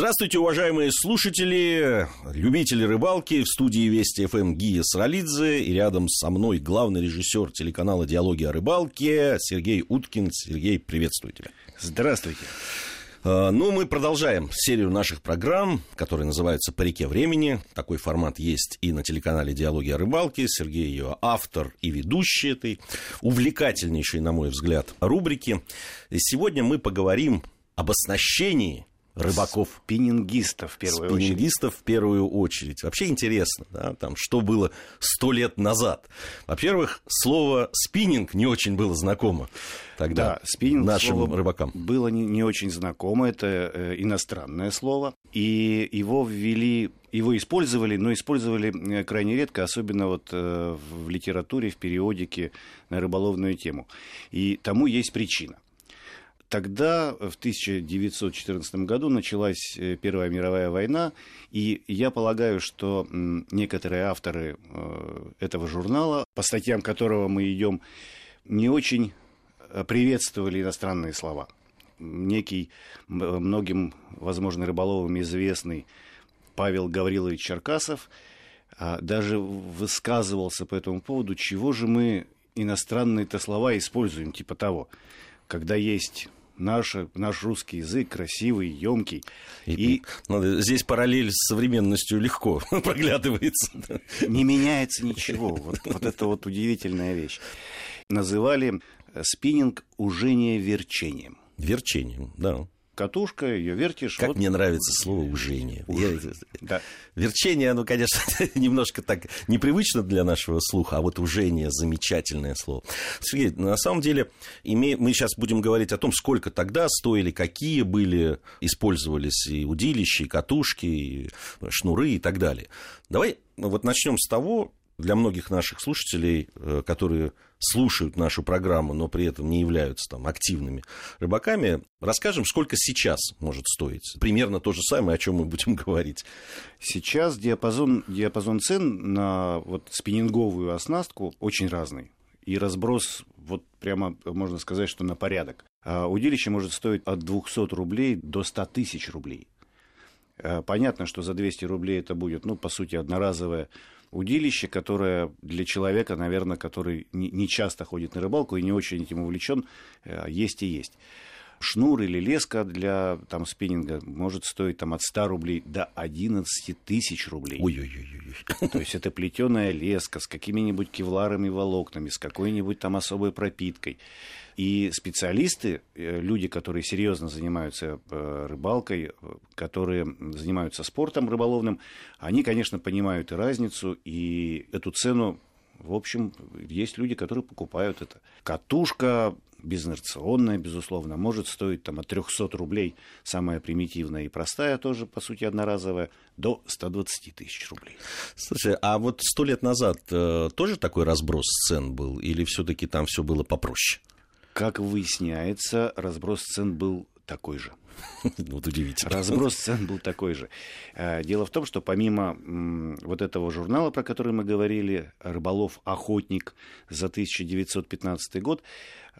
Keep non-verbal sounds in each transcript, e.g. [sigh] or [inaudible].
Здравствуйте, уважаемые слушатели, любители рыбалки. В студии Вести ФМ Гия Саралидзе. И рядом со мной главный режиссер телеканала «Диалоги о рыбалке» Сергей Уткин. Сергей, приветствую тебя. Здравствуйте. А, ну, мы продолжаем серию наших программ, которые называются «По реке времени». Такой формат есть и на телеканале «Диалоги о рыбалке». Сергей ее автор и ведущий этой увлекательнейшей, на мой взгляд, рубрики. И сегодня мы поговорим об оснащении рыбаков. Спиннингистов в первую очередь. Спиннингистов в первую очередь. Вообще интересно, да, там, что было сто лет назад. Во-первых, слово спиннинг не очень было знакомо тогда да, спиннинг нашим рыбакам. Было не, не очень знакомо, это э, иностранное слово, и его ввели его использовали, но использовали э, крайне редко, особенно вот э, в литературе, в периодике на рыболовную тему. И тому есть причина – Тогда, в 1914 году, началась э, Первая мировая война, и я полагаю, что некоторые авторы э, этого журнала, по статьям которого мы идем, не очень э, приветствовали иностранные слова. Некий многим, возможно, рыболовам известный Павел Гаврилович Черкасов а, даже высказывался по этому поводу, чего же мы иностранные-то слова используем, типа того, когда есть наш, наш русский язык красивый, емкий. И, и... Ну, здесь параллель с современностью легко [laughs] проглядывается. Не меняется ничего. Вот, вот это вот удивительная вещь. Называли спиннинг ужение верчением. Верчением, да катушка, ее вертишь. Как вот... мне нравится слово ужение. Я... Да. Верчение, оно, конечно, [laughs] немножко так непривычно для нашего слуха, а вот ужение замечательное слово. Сергей, на самом деле, име... мы сейчас будем говорить о том, сколько тогда стоили, какие были, использовались и удилища, и катушки, и шнуры и так далее. Давай вот начнем с того, для многих наших слушателей, э, которые слушают нашу программу, но при этом не являются там активными рыбаками, расскажем, сколько сейчас может стоить. Примерно то же самое, о чем мы будем [laughs] говорить. Сейчас диапазон, диапазон цен на вот спиннинговую оснастку очень разный. И разброс вот прямо можно сказать, что на порядок. А удилище может стоить от 200 рублей до 100 тысяч рублей. А понятно, что за 200 рублей это будет, ну, по сути, одноразовая удилище, которое для человека, наверное, который не часто ходит на рыбалку и не очень этим увлечен, э, есть и есть. Шнур или леска для там, спиннинга может стоить там, от 100 рублей до 11 тысяч рублей. Ой-ой-ой. То есть это плетеная леска с какими-нибудь кевларами волокнами, с какой-нибудь там особой пропиткой. И специалисты, э, люди, которые серьезно занимаются э, рыбалкой, э, которые занимаются спортом рыболовным, они, конечно, понимают и разницу, и эту цену в общем, есть люди, которые покупают это. Катушка безинерционная, безусловно, может стоить там, от 300 рублей, самая примитивная и простая тоже, по сути, одноразовая, до 120 тысяч рублей. Слушай, а вот сто лет назад э, тоже такой разброс цен был, или все-таки там все было попроще? Как выясняется, разброс цен был такой же. [laughs] Вот удивительно. Разброс цен был такой же. Э, дело в том, что помимо вот этого журнала, про который мы говорили, «Рыболов-охотник» за 1915 год,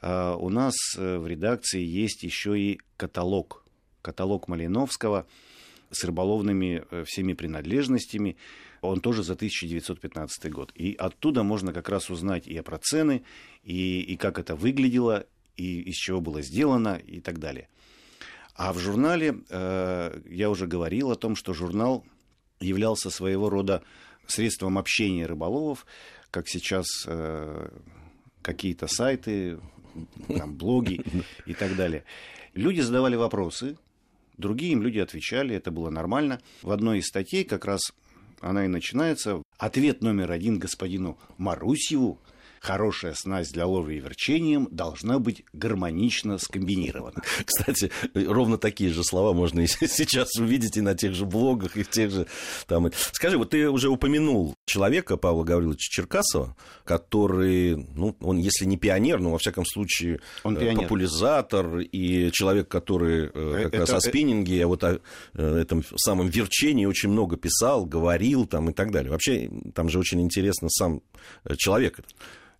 э, у нас э, в редакции есть еще и каталог. Каталог Малиновского с рыболовными всеми принадлежностями. Он тоже за 1915 год. И оттуда можно как раз узнать и про цены, и, и как это выглядело, и из чего было сделано, и так далее. А в журнале, э, я уже говорил о том, что журнал являлся своего рода средством общения рыболовов, как сейчас э, какие-то сайты, там, блоги и так далее. Люди задавали вопросы, другие им люди отвечали, это было нормально. В одной из статей как раз она и начинается. Ответ номер один господину Марусьеву хорошая снасть для ловли и верчением должна быть гармонично скомбинирована. [laughs] Кстати, ровно такие же слова можно и [laughs] сейчас увидеть и на тех же блогах, и в тех же... Там... Скажи, вот ты уже упомянул человека, Павла Гавриловича Черкасова, который, ну, он, если не пионер, но, во всяком случае, он э, пионер. популяризатор и человек, который э, э, как это, раз о спиннинге, а вот о этом самом верчении очень много писал, говорил там и так далее. Вообще, там же очень интересно сам человек.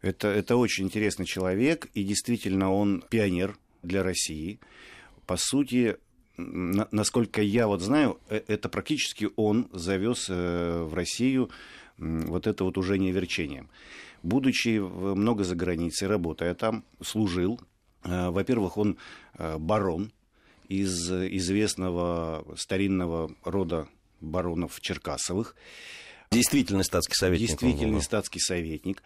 Это, это очень интересный человек, и действительно он пионер для России. По сути, насколько я вот знаю, э, это практически он завез э, в Россию вот это вот уже не верчением. Будучи много за границей, работая там, служил. Э, во-первых, он барон из известного старинного рода баронов Черкасовых. Действительный статский советник. Действительный статский советник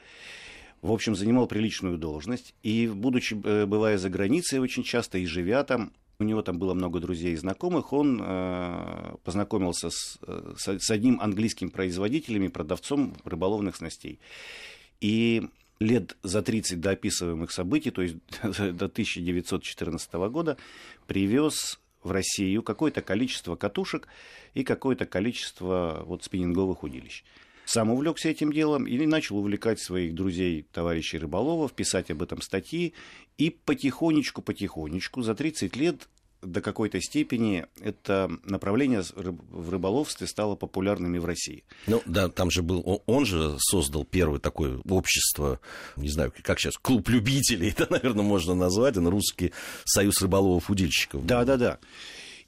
в общем, занимал приличную должность. И, будучи, бывая за границей очень часто и живя там, у него там было много друзей и знакомых, он э, познакомился с, с, с одним английским производителем и продавцом рыболовных снастей. И лет за 30 до описываемых событий, то есть [laughs] до 1914 года, привез в Россию какое-то количество катушек и какое-то количество вот спиннинговых удилищ. Сам увлекся этим делом и начал увлекать своих друзей, товарищей рыболовов, писать об этом статьи. И потихонечку-потихонечку за 30 лет до какой-то степени это направление в рыболовстве стало популярным и в России. Ну да, там же был, он же создал первое такое общество, не знаю, как сейчас, клуб любителей, [laughs] это, наверное, можно назвать, он русский союз рыболовов-удильщиков. Да, да, да.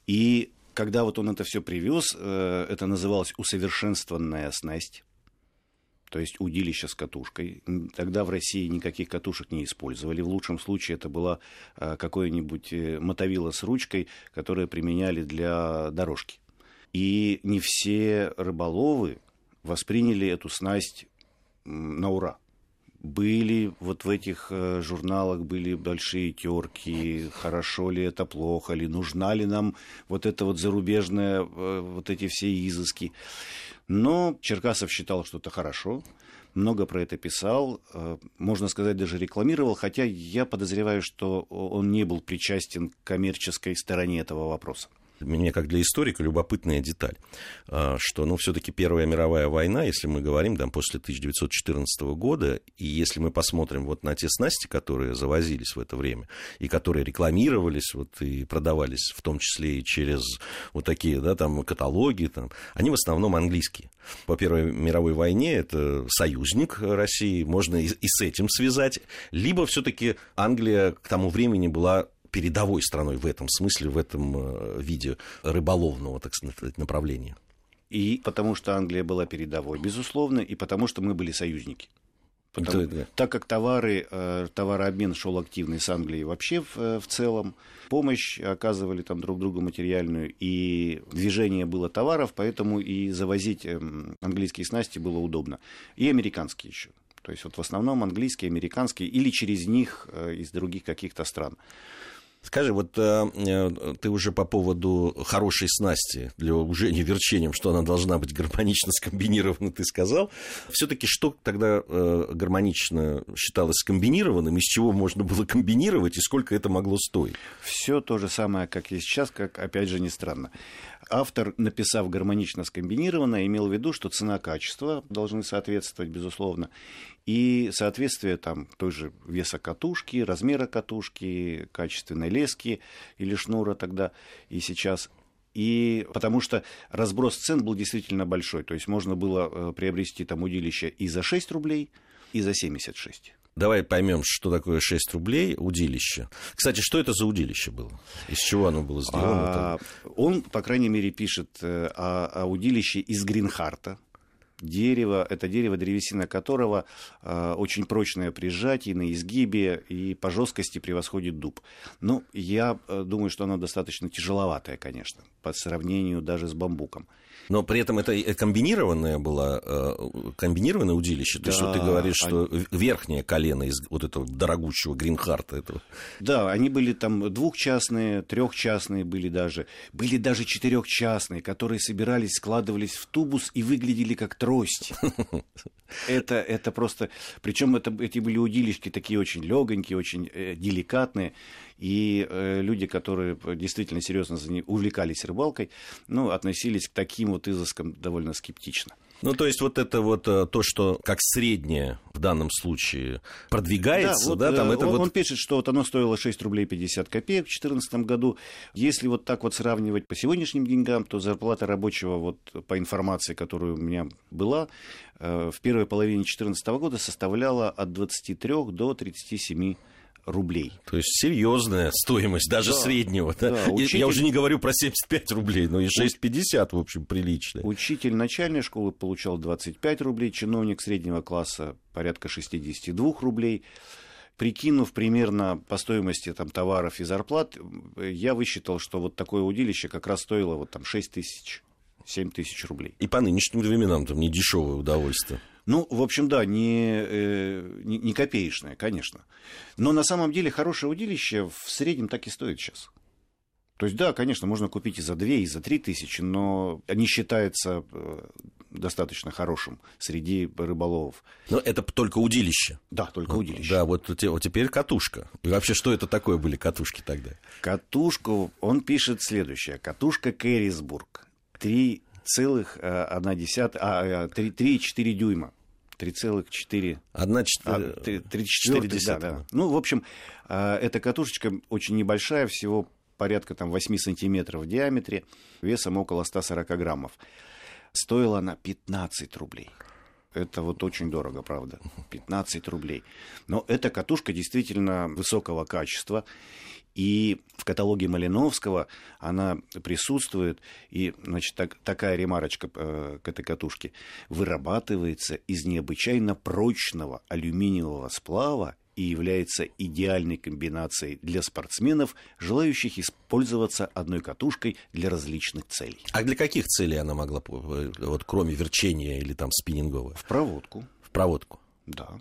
И когда вот он это все привез, э, это называлось усовершенствованная снасть то есть удилище с катушкой. Тогда в России никаких катушек не использовали. В лучшем случае это была а, какое-нибудь э, мотовило с ручкой, которое применяли для дорожки. И не все рыболовы восприняли эту снасть на ура. Были вот в этих э, журналах были большие терки, хорошо ли это, плохо ли, нужна ли нам вот это вот зарубежное, э, вот эти все изыски. Но Черкасов считал, что это хорошо, много про это писал, э, можно сказать, даже рекламировал, хотя я подозреваю, что он не был причастен к коммерческой стороне этого вопроса мне как для историка любопытная деталь, а, что, ну, все-таки Первая мировая война, если мы говорим, там, после 1914 года, и если мы посмотрим вот на те снасти, которые завозились в это время, и которые рекламировались, вот, и продавались, в том числе и через вот такие, да, там, каталоги, там, они в основном английские. По Первой мировой войне это союзник России, можно и, и с этим связать, либо все-таки Англия к тому времени была передовой страной в этом смысле, в этом э, виде рыболовного, так сказать, направления. И потому что Англия была передовой, безусловно, и потому что мы были союзники. Потому, да, да. Так как товары, э, товарообмен шел активный с Англией вообще в, э, в целом, помощь оказывали там друг другу материальную, и движение было товаров, поэтому и завозить эм, английские снасти было удобно. И американские еще. То есть вот в основном английские, американские или через них из других каких-то стран. Скажи, вот э, э, ты уже по поводу хорошей снасти для уже не верчением, что она должна быть гармонично скомбинирована, ты сказал. Все-таки что тогда э, гармонично считалось скомбинированным, из чего можно было комбинировать и сколько это могло стоить? Все то же самое, как и сейчас, как, опять же, не странно. Автор, написав гармонично скомбинированно, имел в виду, что цена-качество должны соответствовать, безусловно, и соответствие там той же веса катушки, размера катушки, качественной лески или шнура тогда и сейчас. И потому что разброс цен был действительно большой. То есть можно было э, приобрести там удилище и за 6 рублей, и за 76. Давай поймем, что такое 6 рублей удилище. Кстати, что это за удилище было? Из чего оно было сделано? А, он, по крайней мере, пишет э, о, о удилище из Гринхарта дерево, это дерево, древесина которого э, очень прочное при сжатии, на изгибе и по жесткости превосходит дуб. Ну, я э, думаю, что оно достаточно тяжеловатое, конечно, по сравнению даже с бамбуком. Но при этом это комбинированное было, э, комбинированное удилище. То есть, вот ты говоришь, что верхнее колено из вот этого дорогущего Гринхарта. Этого. Да, они были там двухчастные, трехчастные были даже. Были даже четырехчастные, которые собирались, складывались в тубус и выглядели как трость. [laughs] Это, это просто... Причем это, эти были удилищки такие очень легонькие, очень э, деликатные. И э, люди, которые действительно серьезно увлекались рыбалкой, ну, относились к таким вот изыскам довольно скептично. Ну, то есть вот это вот э, то, что как среднее в данном случае продвигается, да, вот, да там э, это он, вот... он пишет, что вот оно стоило 6 рублей 50 копеек в 2014 году. Если вот так вот сравнивать по сегодняшним деньгам, то зарплата рабочего, вот по информации, которая у меня была, в первой половине 2014 года составляла от 23 до 37 рублей. То есть серьезная стоимость, даже да, среднего. Да? Да, учитель... Я уже не говорю про 75 рублей, но и 6,50, в общем, прилично. Учитель начальной школы получал 25 рублей, чиновник среднего класса порядка 62 рублей. Прикинув примерно по стоимости там, товаров и зарплат, я высчитал, что вот такое удилище как раз стоило вот там 6 тысяч, 7 тысяч рублей. И по нынешним временам там не дешевое удовольствие. Ну, в общем, да, не, э, не, не копеечное, конечно. Но на самом деле хорошее удилище в среднем так и стоит сейчас. То есть, да, конечно, можно купить и за 2, и за 3 тысячи, но не считается э, достаточно хорошим среди рыболовов. Но это только удилище. Да, только удилище. Да, вот, вот теперь катушка. И вообще, что это такое были катушки тогда? Катушку, он пишет следующее. Катушка Кэрисбург. 3,1 а, 3,4 дюйма. 3,4... Одна четверть... А, 3,4, да, да. Ну, в общем, а, эта катушечка очень небольшая, всего порядка там, 8 сантиметров в диаметре, весом около 140 граммов. Стоила она 15 рублей. Это вот очень дорого, правда. 15 рублей. Но эта катушка действительно высокого качества. И в каталоге Малиновского она присутствует, и значит, так, такая ремарочка э, к этой катушке. Вырабатывается из необычайно прочного алюминиевого сплава и является идеальной комбинацией для спортсменов, желающих использоваться одной катушкой для различных целей. А для каких целей она могла, вот кроме верчения или там спиннингового? В проводку. В проводку. Да.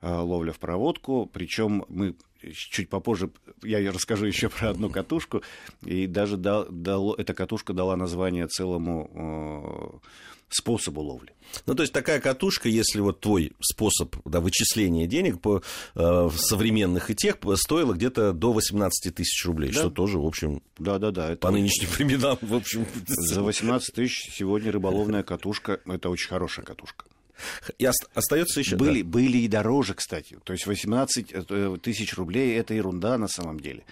А, ловля в проводку. Причем мы чуть попозже я расскажу [laughs] еще про одну катушку. И даже дал, дал, эта катушка дала название целому э, способу ловли. Ну, то есть такая катушка, если вот твой способ да, вычисления денег по э, современных и тех стоила где-то до 18 тысяч рублей, да? что тоже, в общем, да, да, да, это по нынешним временам, в общем... За 18 тысяч сегодня рыболовная катушка, это очень хорошая катушка. И остается еще. Были, да. были и дороже, кстати. То есть 18 э, тысяч рублей это ерунда на самом деле.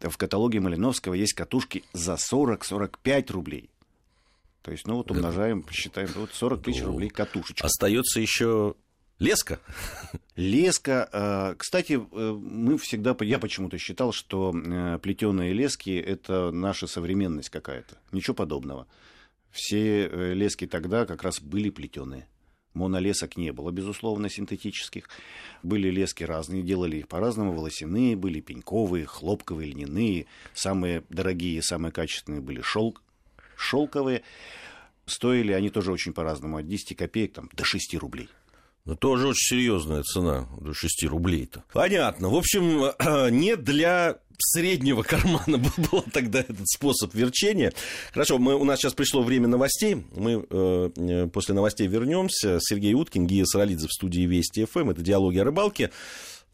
В каталоге Малиновского есть катушки за 40-45 рублей. То есть, ну вот умножаем, считаем, вот 40 тысяч ну, рублей катушечка. Остается еще леска. Леска. Э, кстати, э, мы всегда, я почему-то считал, что плетеные лески это наша современность какая-то. Ничего подобного. Все лески тогда как раз были плетеные. Монолесок не было, безусловно, синтетических. Были лески разные, делали их по-разному. Волосяные были, пеньковые, хлопковые, льняные. Самые дорогие, самые качественные были шелк, шелковые. Стоили они тоже очень по-разному, от 10 копеек там, до 6 рублей. Ну, тоже очень серьезная цена, до 6 рублей-то. Понятно. В общем, [clears throat] не для среднего кармана [laughs] был тогда этот способ верчения. Хорошо, мы, у нас сейчас пришло время новостей. Мы э, э после новостей вернемся. Сергей Уткин, Гия Саралидзе в студии Вести ФМ. Эм. Это «Диалоги о рыбалке».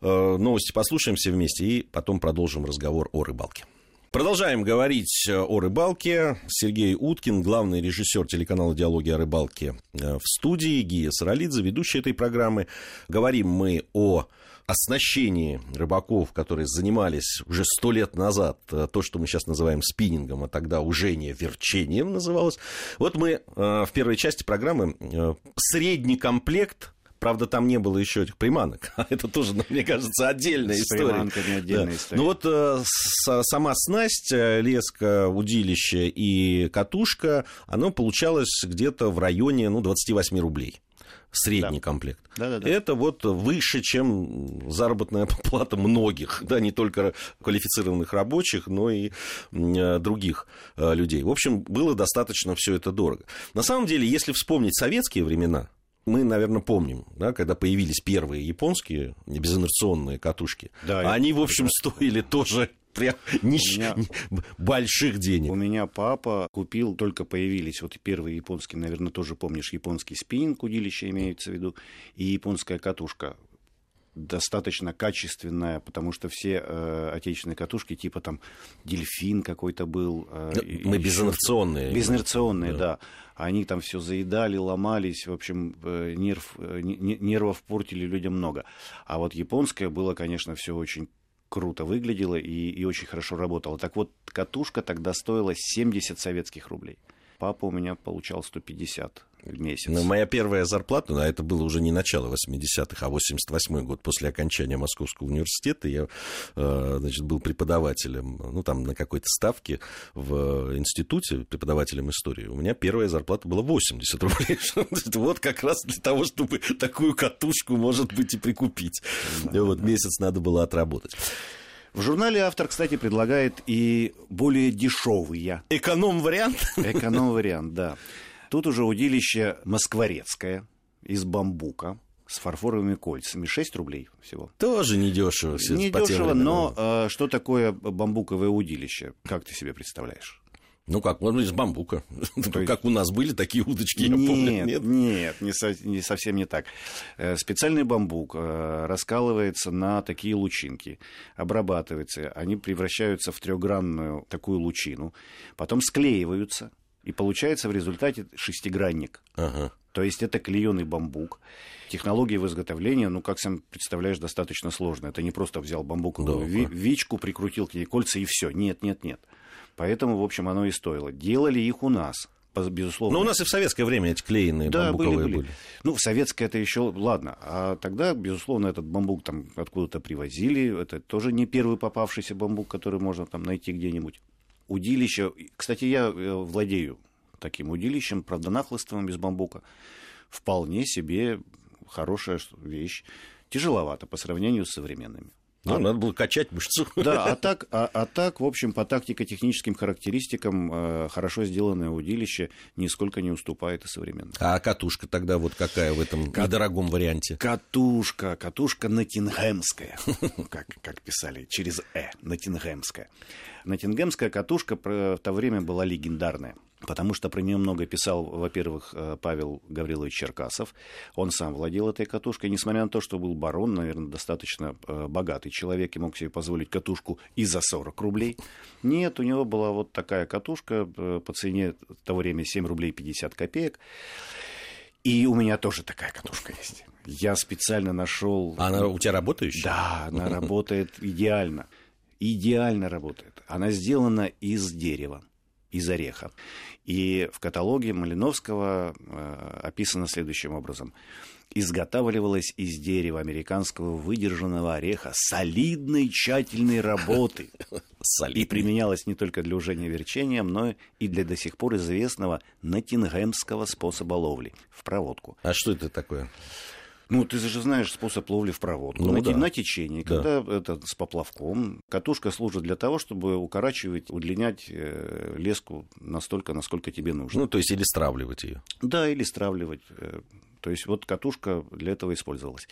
Э, новости послушаемся вместе и потом продолжим разговор о рыбалке. Продолжаем говорить э, о рыбалке. Сергей Уткин, главный режиссер телеканала «Диалоги о рыбалке» э, в студии. Гия Саралидзе, ведущий этой программы. Говорим мы о оснащении рыбаков, которые занимались уже сто лет назад, э, то, что мы сейчас называем спиннингом, а тогда уже не верчением называлось. Вот мы в первой части программы средний комплект Правда, там не было еще этих приманок. [laughs] Это тоже, ну, мне кажется, отдельная С история. приманками отдельная да. история. Ну вот э, с, сама снасть, леска, удилище и катушка, оно получалось где-то в районе ну, 28 рублей средний да. комплект. Да, да, да. Это вот выше, чем заработная [laughs] плата многих, да, не только квалифицированных рабочих, но и э, других э, людей. В общем, было достаточно все это дорого. На самом деле, если вспомнить советские времена, мы, наверное, помним, да, когда появились первые японские безинерционные катушки. Да, они, в общем, стоили тоже прям нищ... меня... [laughs] больших денег. У меня папа купил, только появились вот первые японские, наверное, тоже помнишь, японский спиннинг, удилище имеется в виду, и японская катушка достаточно качественная, потому что все э, отечественные катушки, типа там дельфин какой-то был. Э, Мы безинерционные. Безинерционные, да. да. Они там все заедали, ломались, в общем, э, нерв, э, нервов портили людям много. А вот японская было, конечно, все очень круто выглядело и, и очень хорошо работало. Так вот, катушка тогда стоила 70 советских рублей. Папа у меня получал 150 в месяц. Но моя первая зарплата, а это было уже не начало 80-х, а 88-й год, после окончания Московского университета, я э, значит, был преподавателем, ну, там, на какой-то ставке в институте, преподавателем истории. У меня первая зарплата была 80 рублей. [laughs] Вот как раз для того, чтобы такую катушку, может быть, и прикупить. Вот месяц надо было отработать. В журнале автор, кстати, предлагает и более дешевые. Эконом-вариант? Эконом-вариант, да. Тут уже удилище москворецкое из бамбука с фарфоровыми кольцами. 6 рублей всего. Тоже недешево. Не дешево, но э, что такое бамбуковое удилище? Как ты себе представляешь? Ну как, он из бамбука. Есть... Как у нас были такие удочки, я нет, помню. Нет, нет, не, со, не совсем не так. Э, специальный бамбук э, раскалывается на такие лучинки, обрабатывается, они превращаются в трехгранную такую лучину, потом склеиваются, и получается в результате шестигранник. Ага. То есть это клееный бамбук. Технология его изготовления, ну, как сам представляешь, достаточно сложная. Это не просто взял бамбуковую да, ви- вичку, прикрутил к ней кольца и все. Нет, нет, нет. Поэтому, в общем, оно и стоило. Делали их у нас безусловно. Но у нас и в советское время эти клееные да, бамбуковые были, были. были. Ну, в советское это еще, ладно. А тогда, безусловно, этот бамбук там откуда-то привозили. Это тоже не первый попавшийся бамбук, который можно там найти где-нибудь. Удилище, кстати, я э, владею таким удилищем, правда, нахлыстовым без бамбука. Вполне себе хорошая вещь. Тяжеловато по сравнению с современными. Ну, а, надо было качать мышцу. [laughs] Да, а так, а, а так, в общем, по тактико-техническим характеристикам э, хорошо сделанное удилище нисколько не уступает и современному. А катушка тогда вот какая в этом Кат... недорогом варианте? Катушка, катушка натингемская, [laughs] как, как писали, через «э», натингемская. Натингемская катушка в то время была легендарная. Потому что про нее много писал, во-первых, э, Павел Гаврилович Черкасов. Он сам владел этой катушкой. Несмотря на то, что был барон, наверное, достаточно э, богатый человек и мог себе позволить катушку и за 40 рублей. Нет, у него была вот такая катушка э, по цене в то время 7 рублей 50 копеек. И у меня тоже такая катушка есть. Я специально нашел. А она у тебя работающая? Да, она работает идеально. Идеально работает. Она сделана из дерева из ореха. И в каталоге Малиновского э, описано следующим образом. Изготавливалась из дерева американского выдержанного ореха солидной тщательной работы. И применялась не только для ужения верчением, но и для до сих пор известного натингемского способа ловли в проводку. А что это такое? Ну, ты же знаешь способ ловли в проводку. Ну, на, да. на течении, да. когда это с поплавком. Катушка служит для того, чтобы укорачивать, удлинять э, леску настолько, насколько тебе нужно. Ну, то есть или стравливать ее. Да, или стравливать. Э, то есть вот катушка для этого использовалась.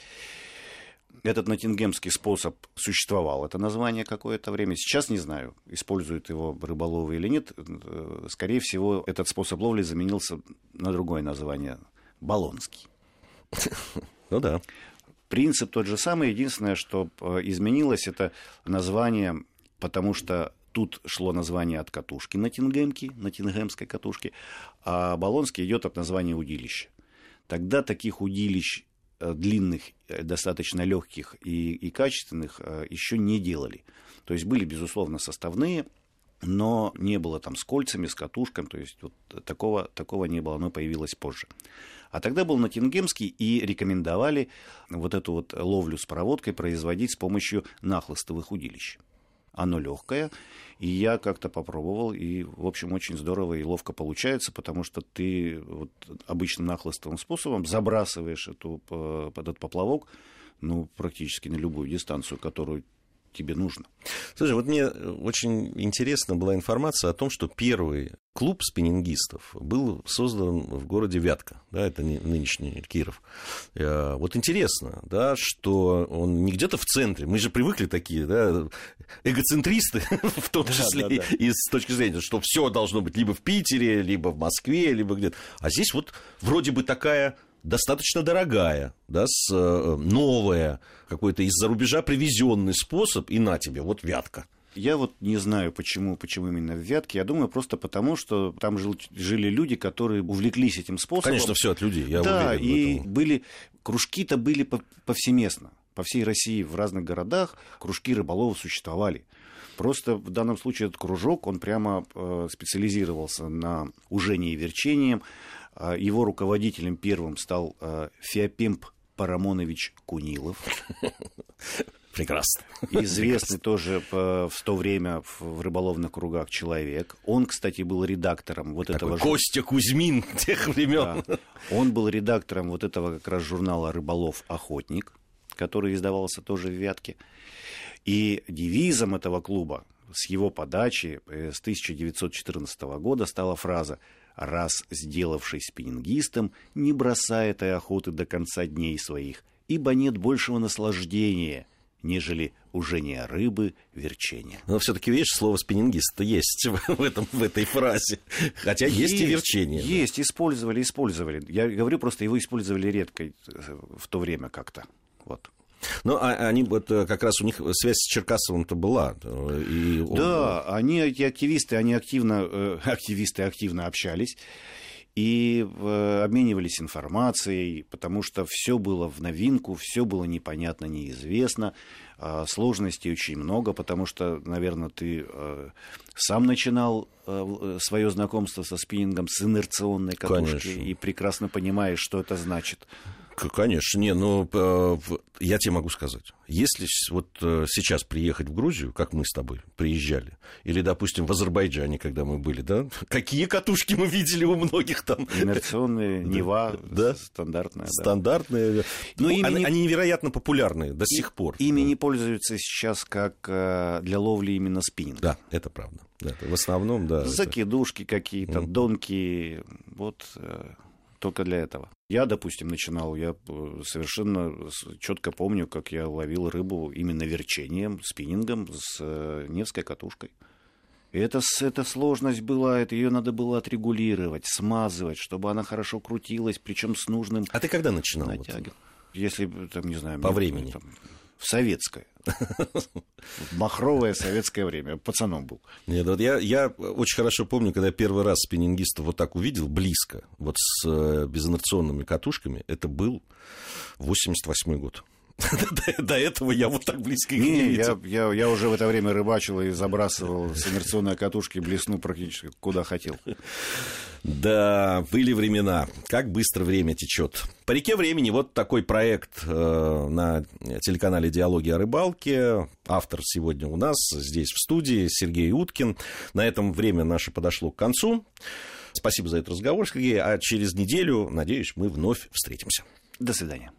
Этот натингемский способ существовал, это название какое-то время. Сейчас не знаю, используют его рыболовы или нет. Э, скорее всего, этот способ ловли заменился на другое название – баллонский. [laughs] Ну да. Принцип тот же самый, единственное, что э, изменилось, это название, потому что тут шло название от катушки на Тингемке, на Тингемской катушке, а Болонский идет от названия удилища. Тогда таких удилищ э, длинных, э, достаточно легких и, и качественных еще не делали. То есть были, безусловно, составные, но не было там с кольцами, с катушками, то есть вот такого, такого не было, оно появилось позже. А тогда был Натингемский, и рекомендовали вот эту вот ловлю с проводкой производить с помощью нахлыстовых удилищ. Оно легкое, и я как-то попробовал, и, в общем, очень здорово и ловко получается, потому что ты вот обычным нахлыстовым способом забрасываешь эту, э, этот поплавок ну, практически на любую дистанцию, которую тебе нужно. Слушай, вот мне очень интересна была информация о том, что первый клуб спиннингистов был создан в городе Вятка, да, это нынешний Киров. Э, вот интересно, да, что он не где-то в центре, мы же привыкли такие, да, эгоцентристы, [laughs] в том числе, да, да, да. и с точки зрения, что все должно быть либо в Питере, либо в Москве, либо где-то. А здесь вот вроде бы такая достаточно дорогая, да, с, э, новая, какой-то из-за рубежа привезенный способ, и на тебе, вот вятка. Я вот не знаю, почему, почему именно в Вятке. Я думаю, просто потому, что там жил, жили люди, которые увлеклись этим способом. Конечно, все от людей, я да, уверен. и были кружки-то были повсеместно. По всей России в разных городах кружки рыболовов существовали. Просто в данном случае этот кружок, он прямо э, специализировался на ужении и верчении. Э, его руководителем первым стал э, Феопемп Парамонович Кунилов. [laughs] Прекрасно. Известный Прекрасно. тоже в то время в рыболовных кругах человек. Он, кстати, был редактором вот Такой этого... Костя Кузьмин [laughs] тех времен. Да. Он был редактором вот этого как раз журнала «Рыболов-охотник», который издавался тоже в Вятке. И девизом этого клуба с его подачи э, с 1914 года стала фраза «Раз сделавшись спиннингистом, не бросай этой охоты до конца дней своих, ибо нет большего наслаждения, нежели ужение рыбы, верчение. Но все-таки, видишь, слово спиннингист есть [laughs] в, этом, в этой фразе. Хотя есть, есть и верчение. Есть, да. использовали, использовали. Я говорю, просто его использовали редко э, в то время как-то. Вот. Ну, а, они вот э, как раз у них связь с Черкасовым-то была. Э, и он... Да, они, эти активисты, они активно, э, [laughs] активисты активно общались и обменивались информацией, потому что все было в новинку, все было непонятно, неизвестно. А сложностей очень много, потому что, наверное, ты сам начинал свое знакомство со спиннингом с инерционной катушки Конечно. и прекрасно понимаешь, что это значит. Конечно, не, ну, я тебе могу сказать. Если вот э, сейчас приехать в Грузию, как мы с тобой приезжали, или, допустим, в Азербайджане, когда мы были, да, [laughs] какие катушки мы видели у многих там? Инерционные, [laughs] Нева, да? стандартная. Стандартные. Да. Ну, ну, ими они, они невероятно популярны до сих пор. Ими да. не пользуются сейчас как э, для ловли именно спиннинга. Да, это правда. Да, в основном, да. Закидушки это... какие-то, mm. донки, вот только для этого. Я, допустим, начинал, я э, совершенно четко помню, как я ловил рыбу именно верчением, спиннингом с э, Невской катушкой. И это, это сложность была, это ее надо было отрегулировать, смазывать, чтобы она хорошо крутилась, причем с нужным. А ты когда начинал? Натягивал. Вот? Если, там, не знаю, по времени. Там, в советское. [laughs] Махровое советское время. Пацаном был. Нет, вот я, я очень хорошо помню, когда я первый раз спиннингиста вот так увидел, близко, вот с э, безинерционными катушками, это был 88 год. [laughs] До, этого я вот так близко их не, видел. Я, я, я уже в это время рыбачил и забрасывал с инерционной катушки блесну практически куда хотел. Да, были времена. Как быстро время течет. По реке времени вот такой проект э, на телеканале «Диалоги о рыбалке». Автор сегодня у нас здесь в студии Сергей Уткин. На этом время наше подошло к концу. Спасибо за этот разговор, Сергей. А через неделю, надеюсь, мы вновь встретимся. До свидания.